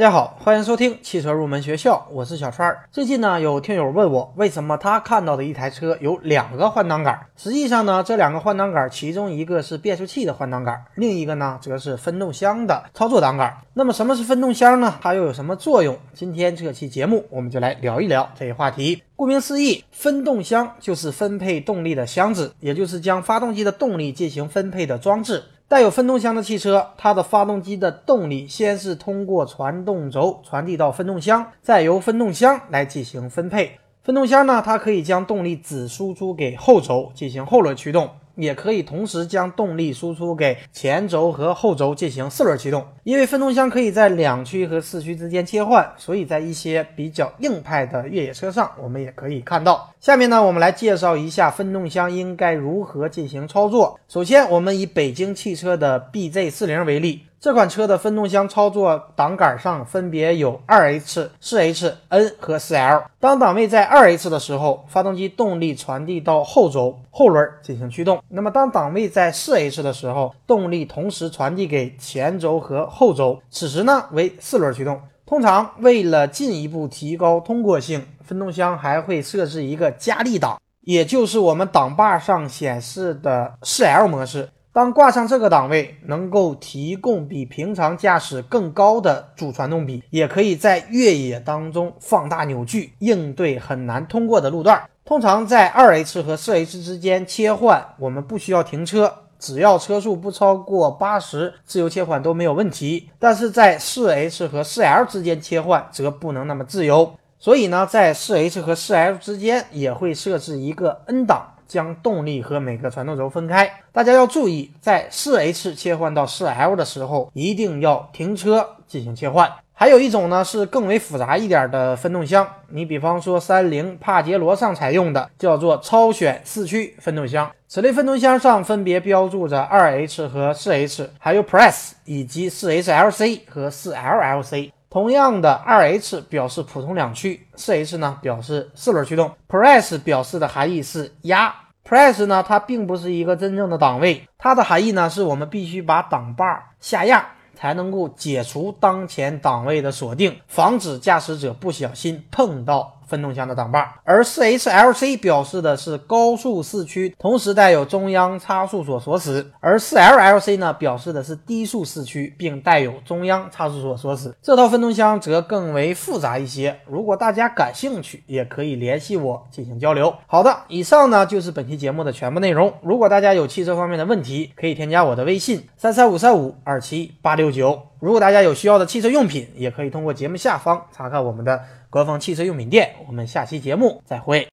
大家好，欢迎收听汽车入门学校，我是小川。最近呢，有听友问我，为什么他看到的一台车有两个换挡杆？实际上呢，这两个换挡杆，其中一个是变速器的换挡杆，另一个呢，则是分动箱的操作挡杆。那么什么是分动箱呢？它又有什么作用？今天这期节目，我们就来聊一聊这一话题。顾名思义，分动箱就是分配动力的箱子，也就是将发动机的动力进行分配的装置。带有分动箱的汽车，它的发动机的动力先是通过传动轴传递到分动箱，再由分动箱来进行分配。分动箱呢，它可以将动力只输出给后轴进行后轮驱动。也可以同时将动力输出给前轴和后轴进行四轮驱动，因为分动箱可以在两驱和四驱之间切换，所以在一些比较硬派的越野车上，我们也可以看到。下面呢，我们来介绍一下分动箱应该如何进行操作。首先，我们以北京汽车的 BZ40 为例。这款车的分动箱操作挡杆上分别有二 H、四 H、N 和四 L。当档位在二 H 的时候，发动机动力传递到后轴后轮进行驱动。那么当档位在四 H 的时候，动力同时传递给前轴和后轴，此时呢为四轮驱动。通常为了进一步提高通过性，分动箱还会设置一个加力档，也就是我们挡把上显示的四 L 模式。当挂上这个档位，能够提供比平常驾驶更高的主传动比，也可以在越野当中放大扭矩，应对很难通过的路段。通常在二 H 和四 H 之间切换，我们不需要停车，只要车速不超过八十，自由切换都没有问题。但是在四 H 和四 L 之间切换则不能那么自由，所以呢，在四 H 和四 L 之间也会设置一个 N 档。将动力和每个传动轴分开。大家要注意，在四 H 切换到四 L 的时候，一定要停车进行切换。还有一种呢，是更为复杂一点的分动箱。你比方说，三菱帕杰罗上采用的叫做超选四驱分动箱。此类分动箱上分别标注着二 H 和四 H，还有 Press 以及四 HLC 和四 LLC。同样的，二 H 表示普通两驱，四 H 呢表示四轮驱动。Press 表示的含义是压，Press 呢它并不是一个真正的档位，它的含义呢是我们必须把档把下压，才能够解除当前档位的锁定，防止驾驶者不小心碰到。分动箱的挡把，而四 HLC 表示的是高速四驱，同时带有中央差速锁锁死；而四 LLC 呢，表示的是低速四驱，并带有中央差速锁锁死。这套分动箱则更为复杂一些。如果大家感兴趣，也可以联系我进行交流。好的，以上呢就是本期节目的全部内容。如果大家有汽车方面的问题，可以添加我的微信三三五三五二七八六九。如果大家有需要的汽车用品，也可以通过节目下方查看我们的。官方汽车用品店，我们下期节目再会。